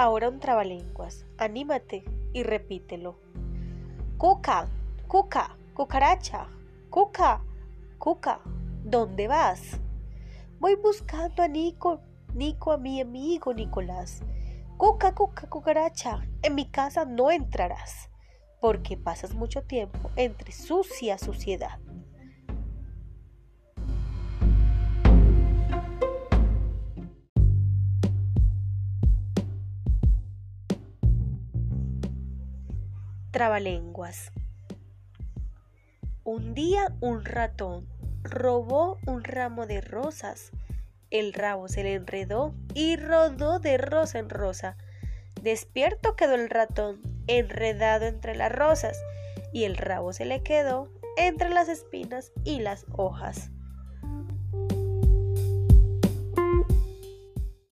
Ahora un trabalenguas. Anímate y repítelo. Cuca, cuca, cucaracha, cuca, cuca. ¿Dónde vas? Voy buscando a Nico, Nico a mi amigo Nicolás. Cuca, cuca, cucaracha, en mi casa no entrarás, porque pasas mucho tiempo entre sucia suciedad. Trabalenguas. Un día un ratón robó un ramo de rosas. El rabo se le enredó y rodó de rosa en rosa. Despierto quedó el ratón, enredado entre las rosas, y el rabo se le quedó entre las espinas y las hojas.